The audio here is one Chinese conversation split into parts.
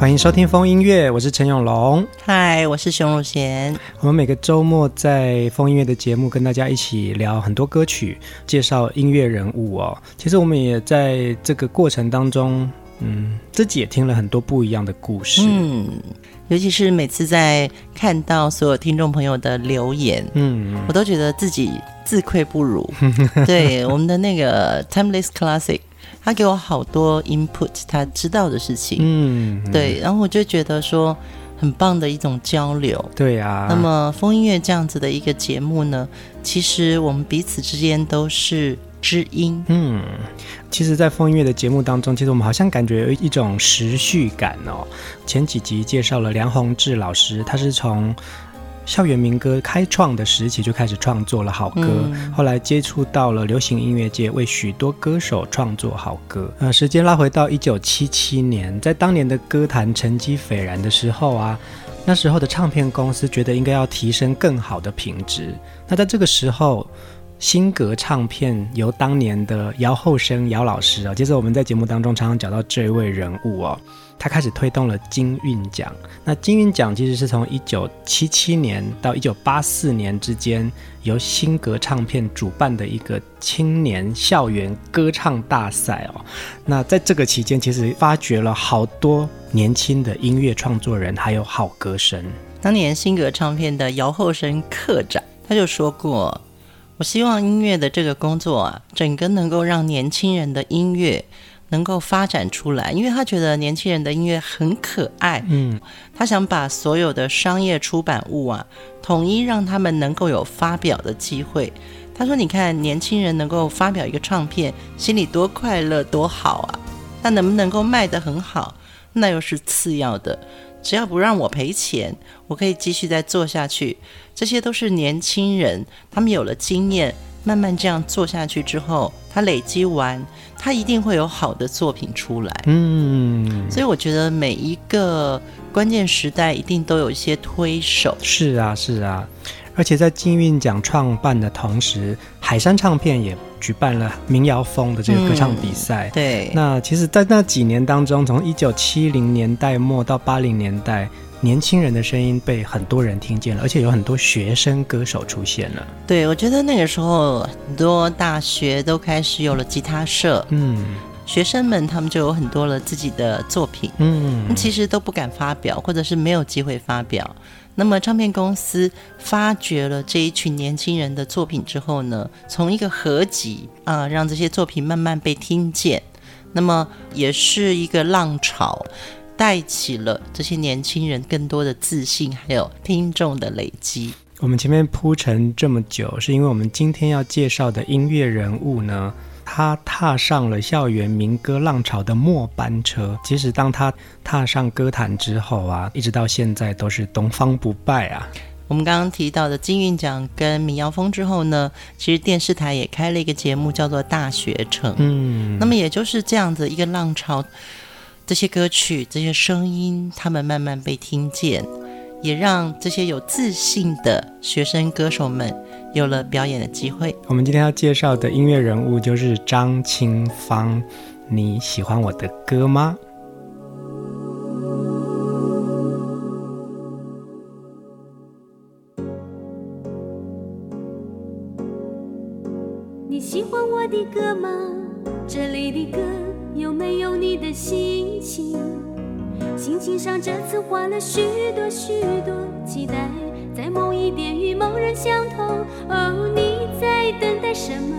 欢迎收听风音乐，我是陈永龙。嗨，我是熊汝贤。我们每个周末在风音乐的节目，跟大家一起聊很多歌曲，介绍音乐人物哦。其实我们也在这个过程当中，嗯，自己也听了很多不一样的故事。嗯，尤其是每次在看到所有听众朋友的留言，嗯，我都觉得自己自愧不如。对，我们的那个 Timeless Classic。他给我好多 input，他知道的事情，嗯，对，然后我就觉得说很棒的一种交流，对呀。那么风音乐这样子的一个节目呢，其实我们彼此之间都是知音，嗯，其实，在风音乐的节目当中，其实我们好像感觉有一种时序感哦。前几集介绍了梁宏志老师，他是从校园民歌开创的时期就开始创作了好歌，嗯、后来接触到了流行音乐界，为许多歌手创作好歌。呃，时间拉回到一九七七年，在当年的歌坛成绩斐然的时候啊，那时候的唱片公司觉得应该要提升更好的品质。那在这个时候，新格唱片由当年的姚厚生姚老师啊，其实我们在节目当中常常讲到这一位人物哦。他开始推动了金韵奖。那金韵奖其实是从一九七七年到一九八四年之间，由新格唱片主办的一个青年校园歌唱大赛哦。那在这个期间，其实发掘了好多年轻的音乐创作人，还有好歌声。当年新格唱片的姚厚生课长他就说过：“我希望音乐的这个工作啊，整个能够让年轻人的音乐。”能够发展出来，因为他觉得年轻人的音乐很可爱，嗯，他想把所有的商业出版物啊，统一让他们能够有发表的机会。他说：“你看，年轻人能够发表一个唱片，心里多快乐，多好啊！那能不能够卖得很好，那又是次要的，只要不让我赔钱，我可以继续再做下去。这些都是年轻人，他们有了经验。”慢慢这样做下去之后，他累积完，他一定会有好的作品出来。嗯，所以我觉得每一个关键时代一定都有一些推手。是啊，是啊，而且在金韵奖创办的同时，海山唱片也举办了民谣风的这个歌唱比赛。嗯，对，那其实，在那几年当中，从一九七零年代末到八零年代。年轻人的声音被很多人听见了，而且有很多学生歌手出现了。对，我觉得那个时候很多大学都开始有了吉他社，嗯，学生们他们就有很多了自己的作品，嗯，其实都不敢发表，或者是没有机会发表。那么唱片公司发掘了这一群年轻人的作品之后呢，从一个合集啊，让这些作品慢慢被听见，那么也是一个浪潮。带起了这些年轻人更多的自信，还有听众的累积。我们前面铺陈这么久，是因为我们今天要介绍的音乐人物呢，他踏上了校园民歌浪潮的末班车。其实，当他踏上歌坛之后啊，一直到现在都是东方不败啊。我们刚刚提到的金韵奖跟民谣风之后呢，其实电视台也开了一个节目，叫做《大学城》。嗯，那么也就是这样子一个浪潮。这些歌曲，这些声音，他们慢慢被听见，也让这些有自信的学生歌手们有了表演的机会。我们今天要介绍的音乐人物就是张清芳。你喜欢我的歌吗？你喜欢我的歌吗？这里的歌。有没有你的心情？心情上这次换了许多许多期待，在某一点与某人相同。哦，你在等待什么？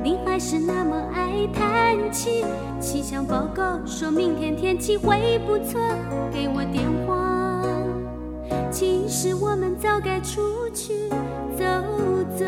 你还还是那么爱叹气。气象报告说明天天气会不错，给我电话。其实我们早该出去走走。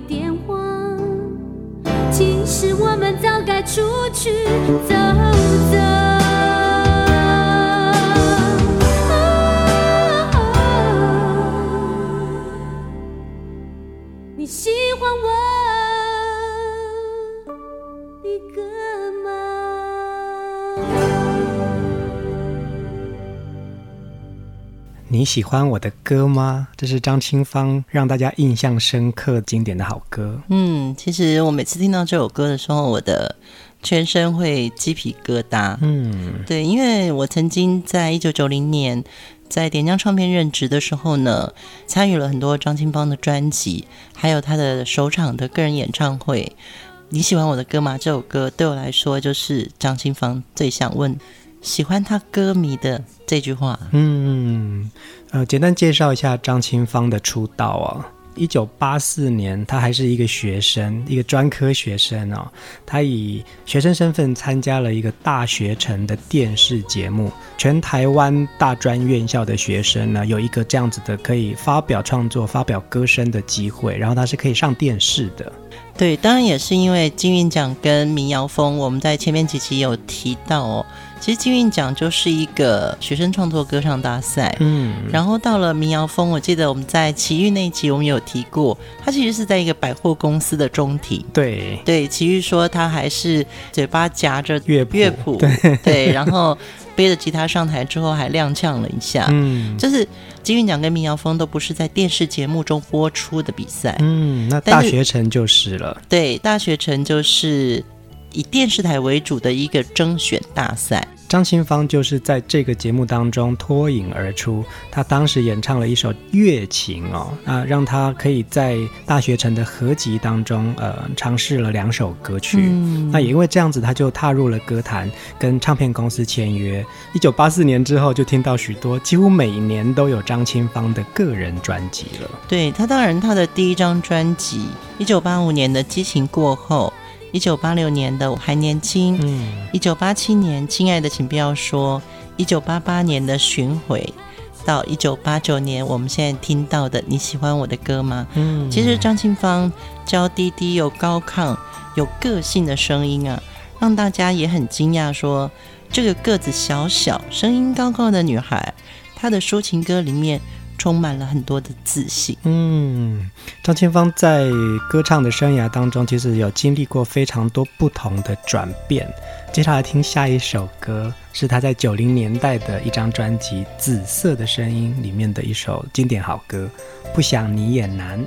电话。其实我们早该出去走走。你喜欢我你喜欢我的歌吗？这是张清芳让大家印象深刻、经典的好歌。嗯，其实我每次听到这首歌的时候，我的全身会鸡皮疙瘩。嗯，对，因为我曾经在一九九零年在点将唱片任职的时候呢，参与了很多张清芳的专辑，还有他的首场的个人演唱会。你喜欢我的歌吗？这首歌对我来说，就是张清芳最想问喜欢他歌迷的这句话。嗯，呃，简单介绍一下张清芳的出道哦。一九八四年，他还是一个学生，一个专科学生哦。他以学生身份参加了一个大学城的电视节目。全台湾大专院校的学生呢，有一个这样子的可以发表创作、发表歌声的机会，然后他是可以上电视的。对，当然也是因为金韵奖跟民谣风，我们在前面几期有提到哦。其实金韵奖就是一个学生创作歌唱大赛，嗯，然后到了民谣风，我记得我们在奇遇那一集我们有提过，他其实是在一个百货公司的中庭，对。对，奇遇说他还是嘴巴夹着乐谱。乐谱，对。对，然后背着吉他上台之后还踉跄了一下，嗯，就是金韵奖跟民谣风都不是在电视节目中播出的比赛，嗯，那大学城就是了，对，大学城就是。以电视台为主的一个征选大赛，张清芳就是在这个节目当中脱颖而出。她当时演唱了一首《月情》哦，啊，让她可以在大学城的合集当中，呃，尝试了两首歌曲。嗯、那也因为这样子，她就踏入了歌坛，跟唱片公司签约。一九八四年之后，就听到许多，几乎每年都有张清芳的个人专辑了。对，她当然，她的第一张专辑，一九八五年的《激情过后》。一九八六年的《我还年轻》，嗯，一九八七年《亲爱的，请不要说》，一九八八年的《巡回》，到一九八九年我们现在听到的《你喜欢我的歌吗》？嗯，其实张清芳娇滴滴又高亢、有个性的声音啊，让大家也很惊讶，说这个个子小小、声音高高的女孩，她的抒情歌里面。充满了很多的自信。嗯，张清芳在歌唱的生涯当中，其实有经历过非常多不同的转变。接下来听下一首歌，是她在九零年代的一张专辑《紫色的声音》里面的一首经典好歌，《不想你也难》。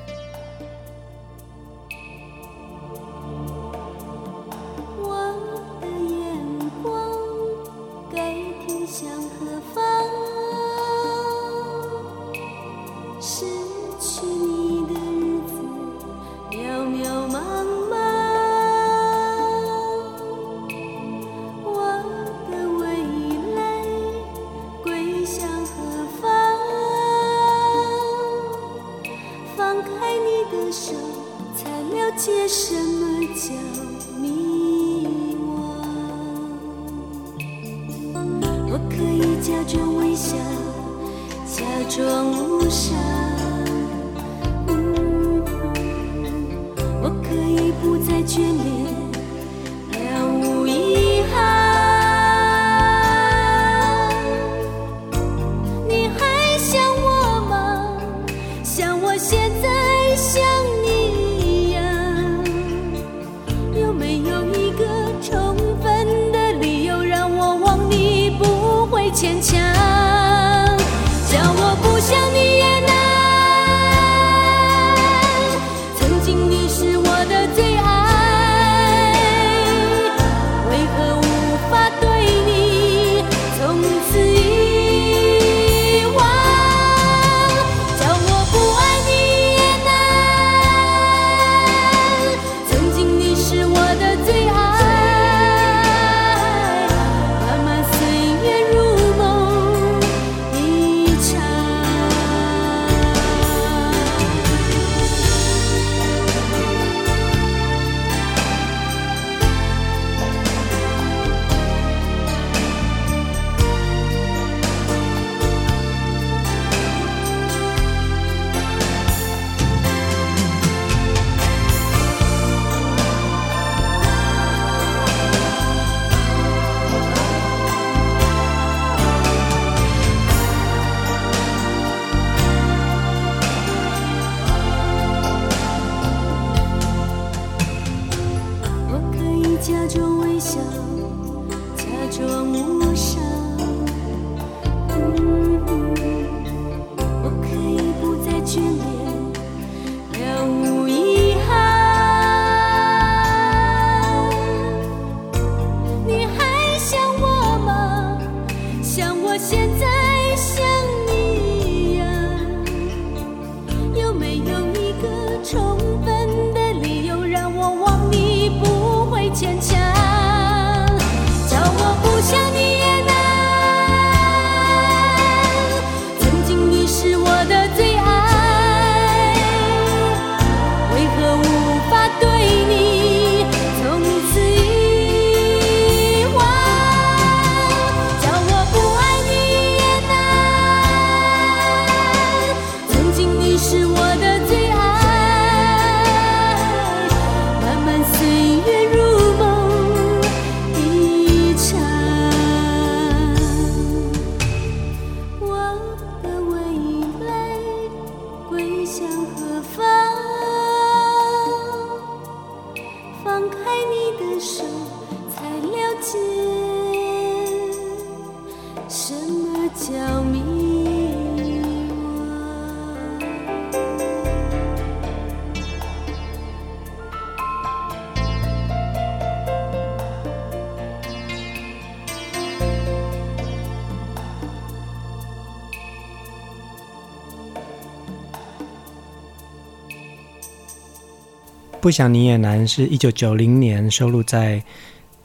不想你也难是一九九零年收录在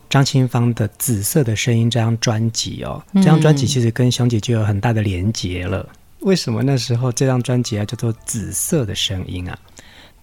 张清芳的《紫色的声音》这张专辑哦。这张专辑其实跟熊姐就有很大的连结了。为什么那时候这张专辑啊叫做《紫色的声音》啊？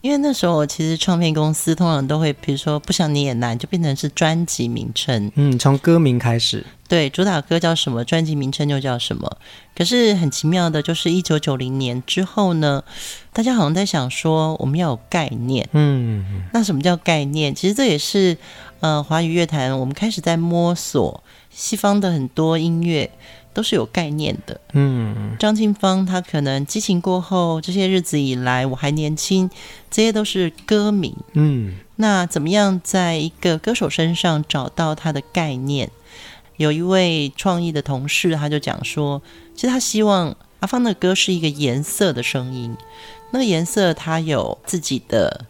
因为那时候其实唱片公司通常都会，比如说不想你也难，就变成是专辑名称。嗯，从歌名开始，对，主打歌叫什么，专辑名称就叫什么。可是很奇妙的，就是一九九零年之后呢，大家好像在想说，我们要有概念。嗯，那什么叫概念？其实这也是呃华语乐坛我们开始在摸索西方的很多音乐。都是有概念的。嗯，张清芳她可能激情过后，这些日子以来我还年轻，这些都是歌名。嗯，那怎么样在一个歌手身上找到他的概念？有一位创意的同事，他就讲说，其实他希望阿芳的歌是一个颜色的声音，那个颜色它有自己的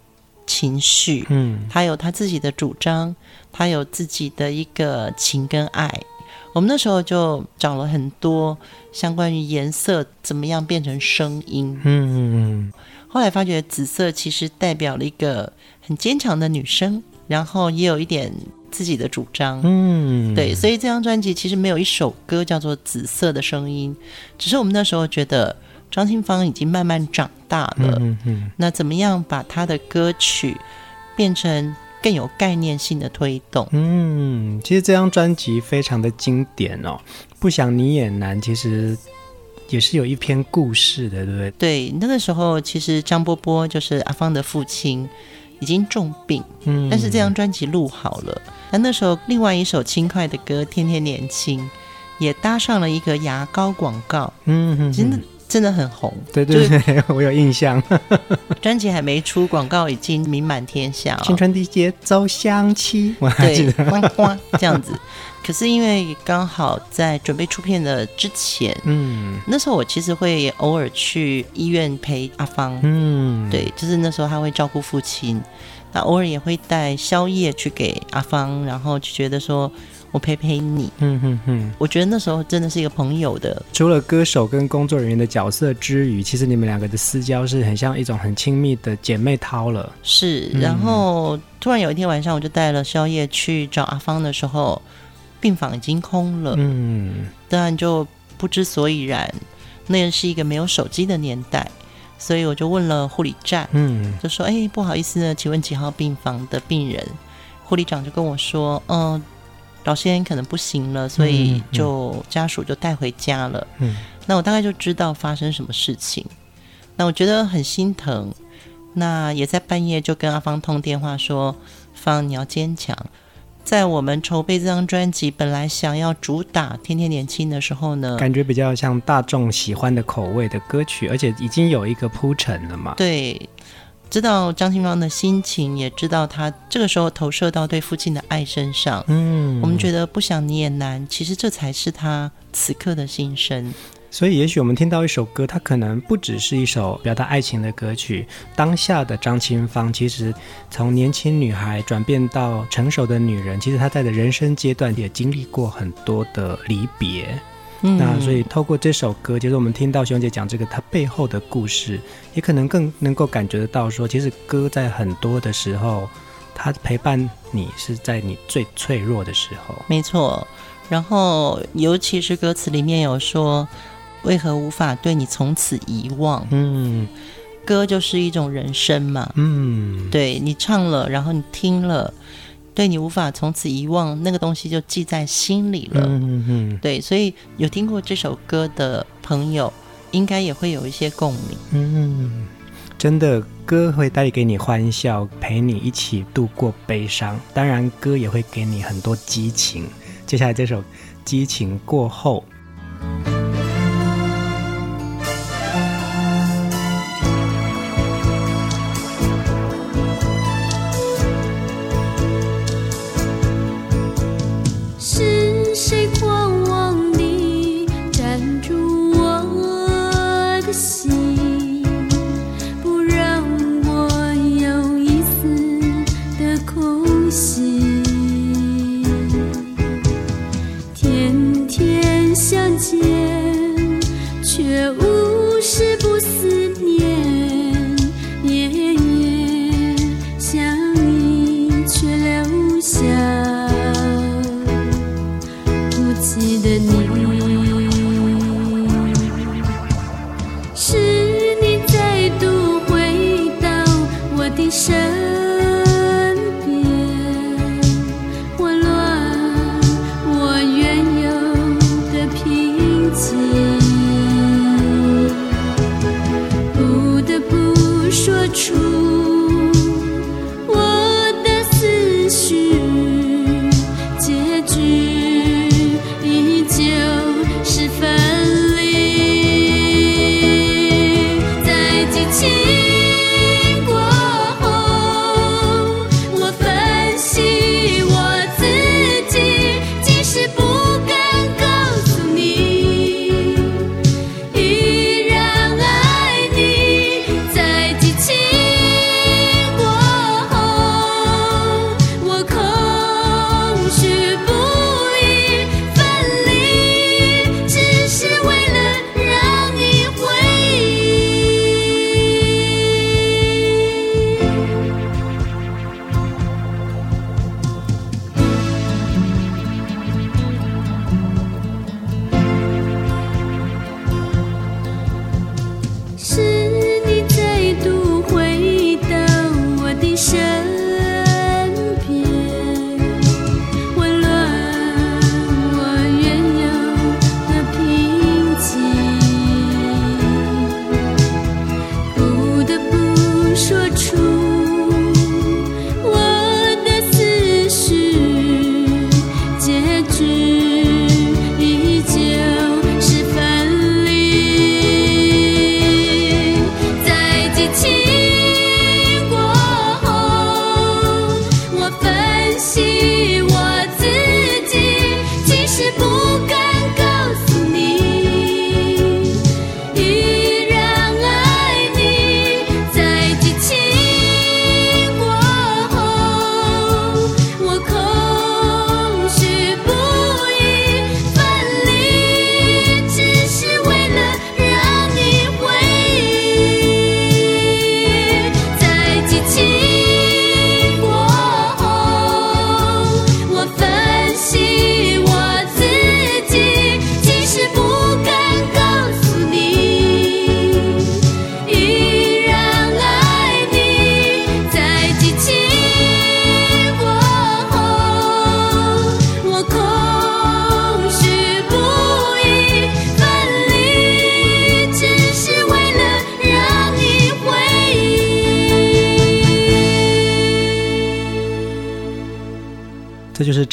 情绪，嗯，他有他自己的主张，他有自己的一个情跟爱。我们那时候就找了很多相关于颜色怎么样变成声音，嗯嗯嗯。后来发觉紫色其实代表了一个很坚强的女生，然后也有一点自己的主张，嗯，对。所以这张专辑其实没有一首歌叫做《紫色的声音》，只是我们那时候觉得张清芳已经慢慢长大了，嗯嗯。那怎么样把她的歌曲变成？更有概念性的推动。嗯，其实这张专辑非常的经典哦。不想你也难，其实也是有一篇故事的，对不对？对，那个时候其实张波波就是阿芳的父亲，已经重病。嗯，但是这张专辑录好了。那那时候另外一首轻快的歌《天天年轻》也搭上了一个牙膏广告。嗯哼，真的。真的很红，对对对，我有印象。专辑还没出，广告已经名满天下。青春的节奏响起，我还记得，呱呱这样子。可是因为刚好在准备出片的之前，嗯，那时候我其实会偶尔去医院陪阿芳，嗯，对，就是那时候他会照顾父亲，那偶尔也会带宵夜去给阿芳，然后就觉得说。我陪陪你，嗯哼哼，我觉得那时候真的是一个朋友的。除了歌手跟工作人员的角色之余，其实你们两个的私交是很像一种很亲密的姐妹淘了。是，然后、嗯、突然有一天晚上，我就带了宵夜去找阿芳的时候，病房已经空了，嗯，当然就不知所以然。那是一个没有手机的年代，所以我就问了护理站，嗯，就说：“哎，不好意思呢，请问几号病房的病人？”护理长就跟我说：“嗯。”老先生可能不行了，所以就家属就带回家了。嗯，那我大概就知道发生什么事情。那我觉得很心疼。那也在半夜就跟阿芳通电话说：“芳，你要坚强。”在我们筹备这张专辑，本来想要主打《天天年轻》的时候呢，感觉比较像大众喜欢的口味的歌曲，而且已经有一个铺陈了嘛。对。知道张清芳的心情，也知道他这个时候投射到对父亲的爱身上。嗯，我们觉得不想你也难，其实这才是他此刻的心声。所以，也许我们听到一首歌，它可能不只是一首表达爱情的歌曲。当下的张清芳，其实从年轻女孩转变到成熟的女人，其实她在的人生阶段也经历过很多的离别。那所以透过这首歌，其实我们听到熊姐讲这个她背后的故事，也可能更能够感觉得到说，其实歌在很多的时候，它陪伴你是在你最脆弱的时候。没错，然后尤其是歌词里面有说，为何无法对你从此遗忘？嗯，歌就是一种人生嘛。嗯，对，你唱了，然后你听了。对你无法从此遗忘，那个东西就记在心里了。嗯嗯，对，所以有听过这首歌的朋友，应该也会有一些共鸣。嗯，真的，歌会带给你欢笑，陪你一起度过悲伤。当然，歌也会给你很多激情。接下来这首《激情过后》。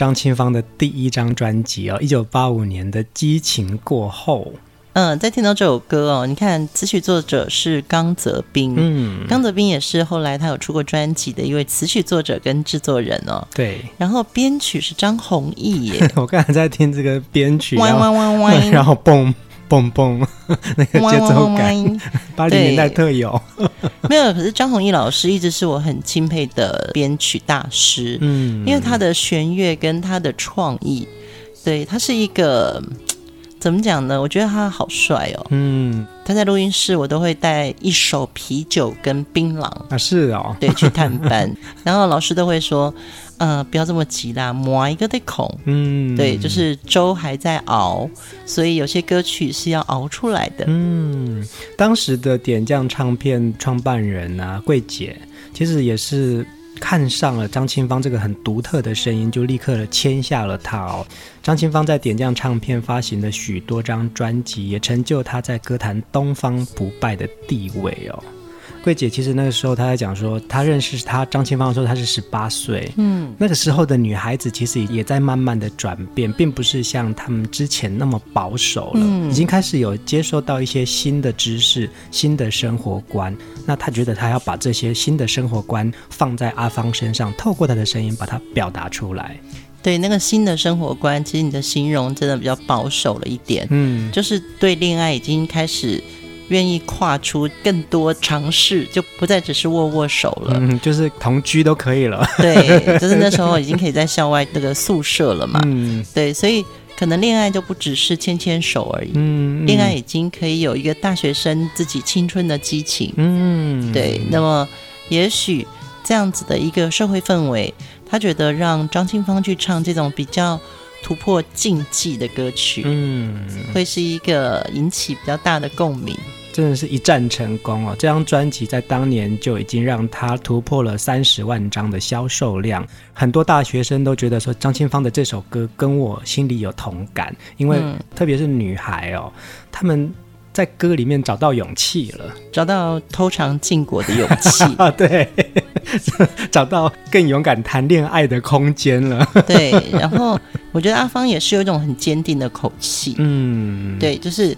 张清芳的第一张专辑哦，一九八五年的《激情过后》。嗯，在听到这首歌哦，你看词曲作者是刚泽斌，嗯，刚泽斌也是后来他有出过专辑的一位词曲作者跟制作人哦。对，然后编曲是张弘毅耶。我刚才在听这个编曲，弯弯弯弯，然后 蹦蹦蹦，那个节奏感，八零年代特有。没有，可是张弘毅老师一直是我很钦佩的编曲大师，嗯，因为他的弦乐跟他的创意，对，他是一个。怎么讲呢？我觉得他好帅哦。嗯，他在录音室，我都会带一手啤酒跟槟榔啊，是哦，对，去探班。然后老师都会说，呃，不要这么急啦，磨一个得孔。嗯，对，就是粥还在熬，所以有些歌曲是要熬出来的。嗯，当时的点将唱片创办人啊，桂姐，其实也是。看上了张清芳这个很独特的声音，就立刻签下了他哦。张清芳在点将唱片发行的许多张专辑，也成就他在歌坛东方不败的地位哦。桂姐其实那个时候她在讲说，她认识她张清芳的时候，她是十八岁。嗯，那个时候的女孩子其实也在慢慢的转变，并不是像他们之前那么保守了，嗯，已经开始有接受到一些新的知识、新的生活观。那她觉得她要把这些新的生活观放在阿芳身上，透过她的声音把它表达出来。对，那个新的生活观，其实你的形容真的比较保守了一点。嗯，就是对恋爱已经开始。愿意跨出更多尝试，就不再只是握握手了。嗯，就是同居都可以了。对，就是那时候已经可以在校外那个宿舍了嘛。嗯，对，所以可能恋爱就不只是牵牵手而已。嗯，恋爱已经可以有一个大学生自己青春的激情。嗯，对。那么，也许这样子的一个社会氛围，他觉得让张清芳去唱这种比较突破禁忌的歌曲，嗯，会是一个引起比较大的共鸣。真的是一战成功哦！这张专辑在当年就已经让他突破了三十万张的销售量，很多大学生都觉得说张清芳的这首歌跟我心里有同感，因为特别是女孩哦，她们在歌里面找到勇气了，找到偷尝禁果的勇气啊，对，找到更勇敢谈恋爱的空间了，对。然后我觉得阿芳也是有一种很坚定的口气，嗯，对，就是。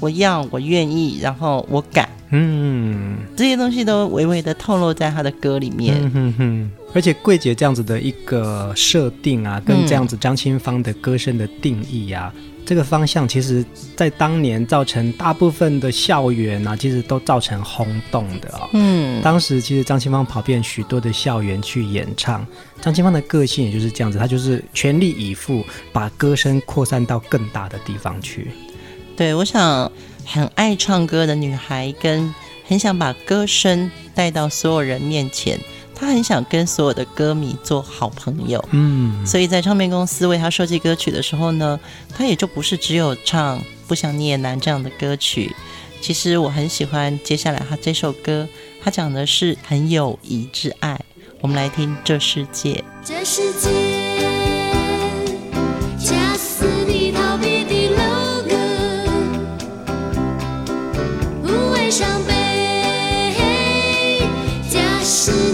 我要，我愿意，然后我敢，嗯，这些东西都微微的透露在他的歌里面，嗯哼哼。而且桂姐这样子的一个设定啊，跟这样子张清芳的歌声的定义啊，嗯、这个方向，其实在当年造成大部分的校园啊，其实都造成轰动的啊、哦。嗯，当时其实张清芳跑遍许多的校园去演唱，张清芳的个性也就是这样子，她就是全力以赴，把歌声扩散到更大的地方去。对，我想很爱唱歌的女孩，跟很想把歌声带到所有人面前，她很想跟所有的歌迷做好朋友。嗯，所以在唱片公司为她设计歌曲的时候呢，她也就不是只有唱《不想你也难》这样的歌曲。其实我很喜欢接下来她这首歌，她讲的是很友谊之爱。我们来听《这世界》。这世界。listen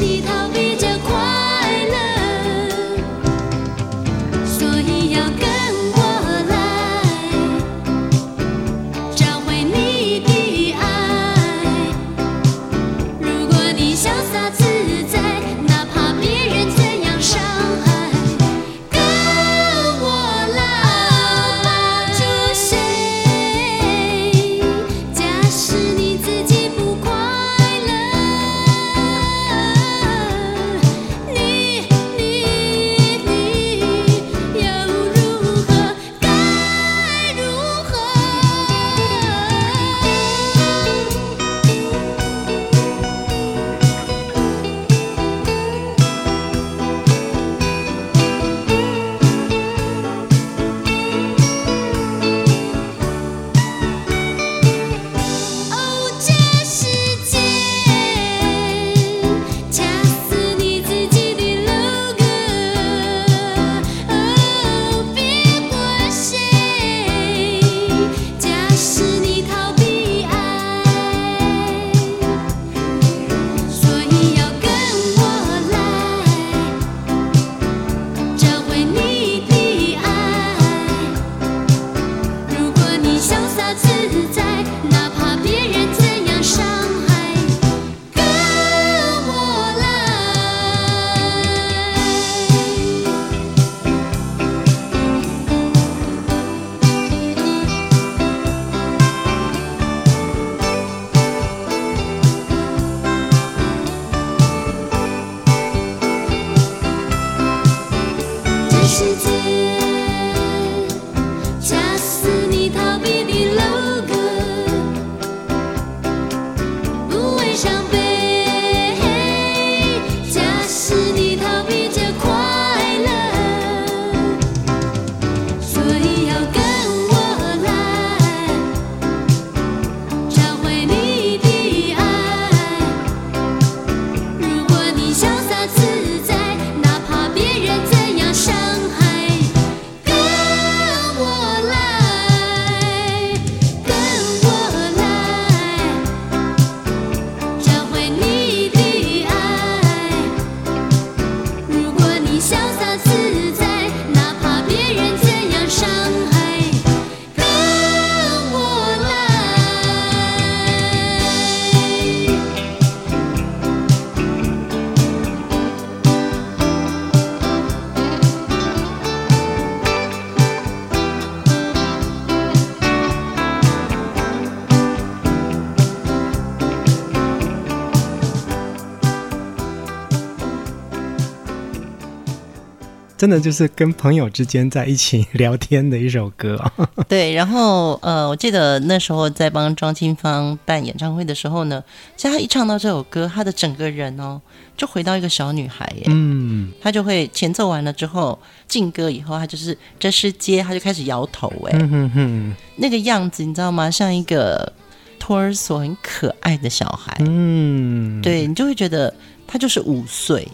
真的就是跟朋友之间在一起聊天的一首歌。对，然后呃，我记得那时候在帮庄清芳办演唱会的时候呢，其实他一唱到这首歌，他的整个人哦，就回到一个小女孩耶。嗯，他就会前奏完了之后进歌以后，他就是这是街，他就开始摇头哎，嗯哼哼，那个样子你知道吗？像一个托儿所很可爱的小孩。嗯，对，你就会觉得他就是五岁。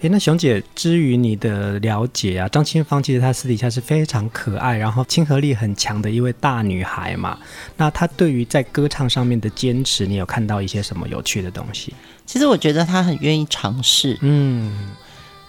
诶，那熊姐，至于你的了解啊，张清芳其实她私底下是非常可爱，然后亲和力很强的一位大女孩嘛。那她对于在歌唱上面的坚持，你有看到一些什么有趣的东西？其实我觉得她很愿意尝试。嗯，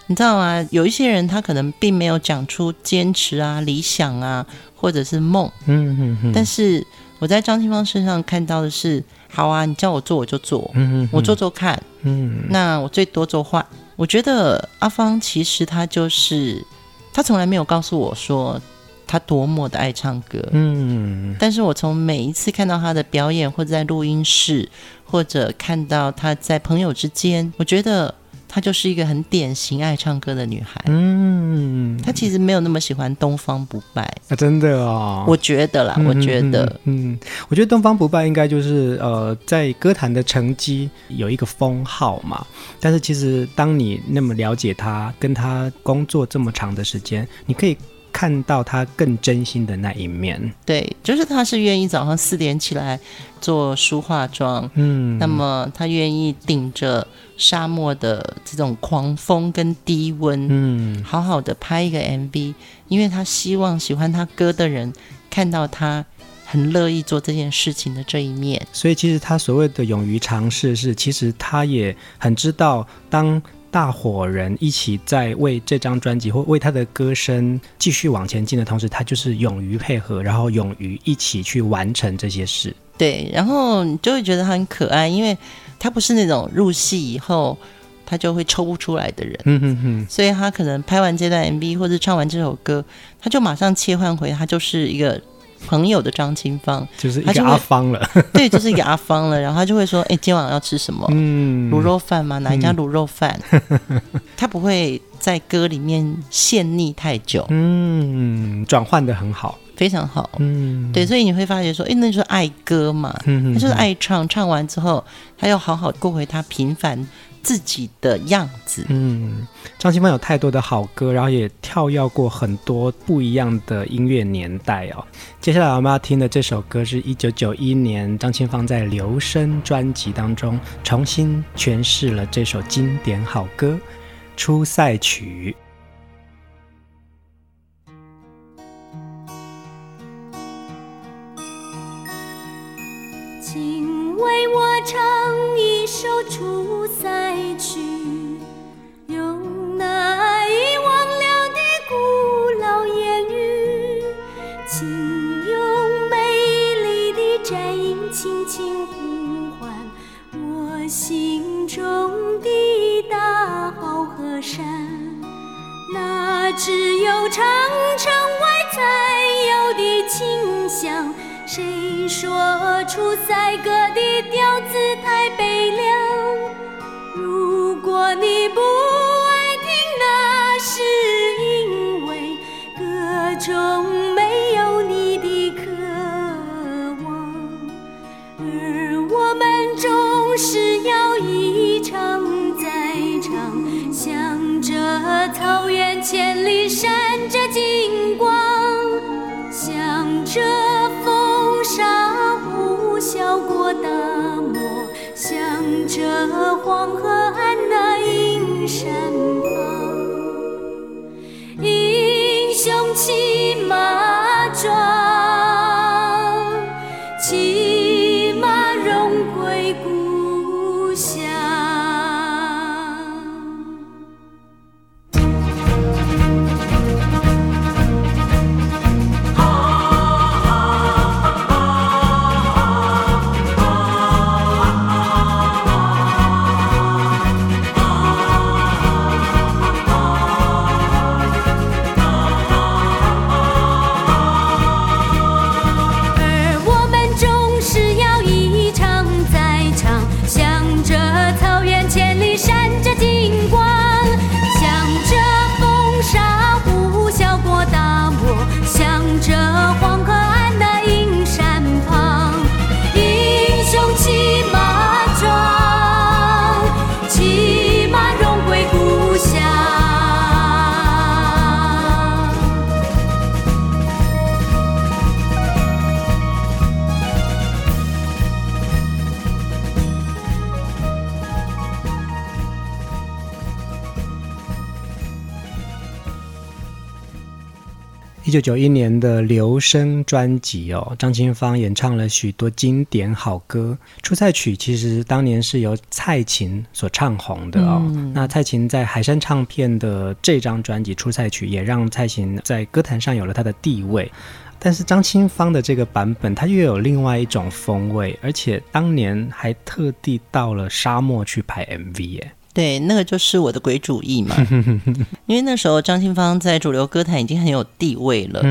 你知道吗？有一些人他可能并没有讲出坚持啊、理想啊，或者是梦。嗯嗯嗯。但是我在张清芳身上看到的是，好啊，你叫我做我就做，嗯嗯，我做做看。嗯，那我最多做坏。我觉得阿芳其实他就是，他从来没有告诉我说他多么的爱唱歌，嗯，但是我从每一次看到他的表演，或者在录音室，或者看到他在朋友之间，我觉得。她就是一个很典型爱唱歌的女孩。嗯，她其实没有那么喜欢东方不败啊，真的哦，我觉得啦，嗯、我觉得，嗯，我觉得东方不败应该就是呃，在歌坛的成绩有一个封号嘛。但是其实当你那么了解她，跟她工作这么长的时间，你可以。看到他更真心的那一面，对，就是他是愿意早上四点起来做梳化妆，嗯，那么他愿意顶着沙漠的这种狂风跟低温，嗯，好好的拍一个 MV，因为他希望喜欢他歌的人看到他很乐意做这件事情的这一面，所以其实他所谓的勇于尝试，是其实他也很知道当。大伙人一起在为这张专辑或为他的歌声继续往前进的同时，他就是勇于配合，然后勇于一起去完成这些事。对，然后你就会觉得他很可爱，因为他不是那种入戏以后他就会抽不出来的人。嗯哼哼。所以他可能拍完这段 MV 或者唱完这首歌，他就马上切换回他就是一个。朋友的张清芳就是一个阿芳了，对，就是一个阿芳了。然后他就会说：“哎、欸，今晚要吃什么？嗯，卤肉饭吗？哪一家卤肉饭？”嗯、他不会在歌里面陷溺太久，嗯，转换的很好，非常好，嗯，对。所以你会发觉说：“哎、欸，那就是爱歌嘛，嗯，他就是爱唱，唱完之后，他要好好过回他平凡。”自己的样子，嗯，张清芳有太多的好歌，然后也跳跃过很多不一样的音乐年代哦。接下来我们要听的这首歌是一九九一年张清芳在《留声》专辑当中重新诠释了这首经典好歌《出塞曲》。为我唱一首《出塞曲》，用那遗忘了的古老言语，请用美丽的颤音轻轻呼唤我心中的大好河山。那只有长城外才有的清香。谁说出塞歌的调子太悲凉？绕过大漠，向着黄河岸那阴山旁，英雄骑马壮。一九九一年的留声专辑哦，张清芳演唱了许多经典好歌。出塞曲其实当年是由蔡琴所唱红的哦。嗯、那蔡琴在海山唱片的这张专辑《出塞曲》也让蔡琴在歌坛上有了她的地位。但是张清芳的这个版本，它又有另外一种风味，而且当年还特地到了沙漠去拍 MV 耶。对，那个就是我的鬼主意嘛。因为那时候张清芳在主流歌坛已经很有地位了，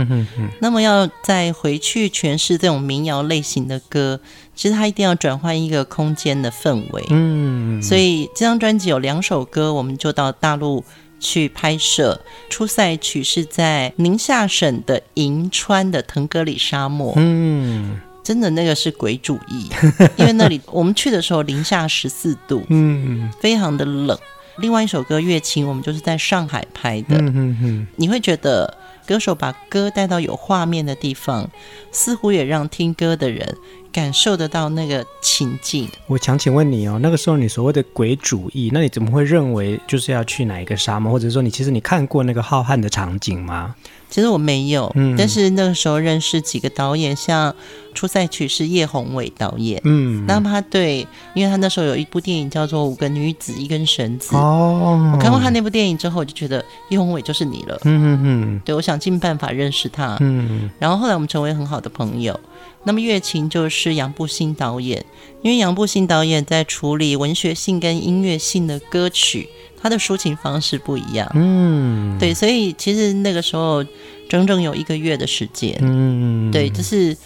那么要再回去诠释这种民谣类型的歌，其实他一定要转换一个空间的氛围。嗯，所以这张专辑有两首歌，我们就到大陆去拍摄。初赛曲是在宁夏省的银川的腾格里沙漠。嗯。真的那个是鬼主意，因为那里我们去的时候零下十四度，嗯，非常的冷。另外一首歌《月情》，我们就是在上海拍的，嗯嗯，你会觉得歌手把歌带到有画面的地方，似乎也让听歌的人感受得到那个情境。我想请问你哦，那个时候你所谓的鬼主意，那你怎么会认为就是要去哪一个沙漠，或者说你其实你看过那个浩瀚的场景吗？其实我没有，嗯，但是那个时候认识几个导演，像出塞曲是叶宏伟导演，嗯，那么他对，因为他那时候有一部电影叫做《五个女子一根绳子》，哦，我看过他那部电影之后，我就觉得叶宏伟就是你了，嗯嗯嗯，对，我想尽办法认识他，嗯，然后后来我们成为很好的朋友。那么《月琴》就是杨步新导演，因为杨步新导演在处理文学性跟音乐性的歌曲。他的抒情方式不一样，嗯，对，所以其实那个时候整整有一个月的时间，嗯，对，就是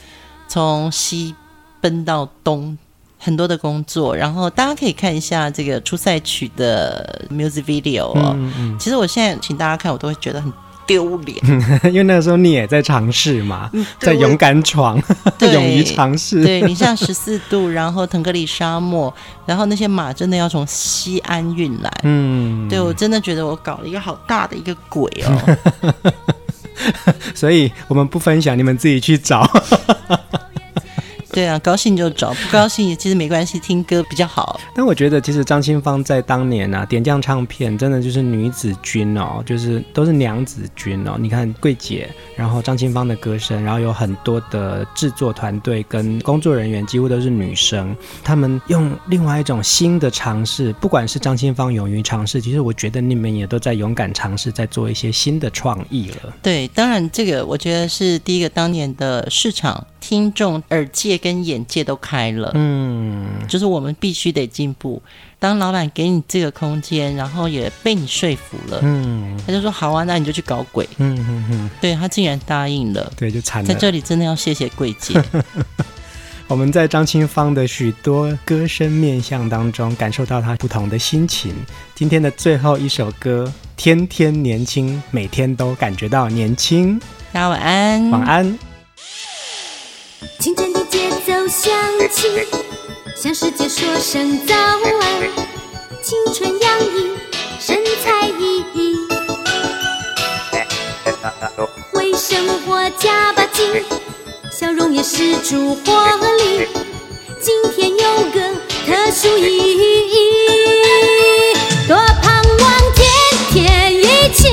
从西奔到东，很多的工作，然后大家可以看一下这个出赛曲的 music video 哦，嗯嗯，其实我现在请大家看，我都会觉得很。丢脸，因为那个时候你也在尝试嘛，在勇敢闯，勇于尝试。对，你像十四度，然后腾格里沙漠，然后那些马真的要从西安运来。嗯，对，我真的觉得我搞了一个好大的一个鬼哦。所以我们不分享，你们自己去找。对啊，高兴就找，不高兴也其实没关系，听歌比较好。但我觉得，其实张清芳在当年啊，点将唱片真的就是女子军哦，就是都是娘子军哦。你看桂姐，然后张清芳的歌声，然后有很多的制作团队跟工作人员几乎都是女生，他们用另外一种新的尝试，不管是张清芳勇于尝试，其实我觉得你们也都在勇敢尝试，在做一些新的创意了。对，当然这个我觉得是第一个当年的市场。听众耳界跟眼界都开了，嗯，就是我们必须得进步。当老板给你这个空间，然后也被你说服了，嗯，他就说好啊，那你就去搞鬼，嗯嗯嗯，对，他竟然答应了，对，就惨了。在这里真的要谢谢桂姐。我们在张清芳的许多歌声面相当中，感受到她不同的心情。今天的最后一首歌，天天年轻，每天都感觉到年轻。大家晚安，晚安。清晨的节奏响起，向世界说声早安。青春洋溢，神采奕奕，为生活加把劲，笑容也是出活力。今天有个特殊意义，多盼望天天一起，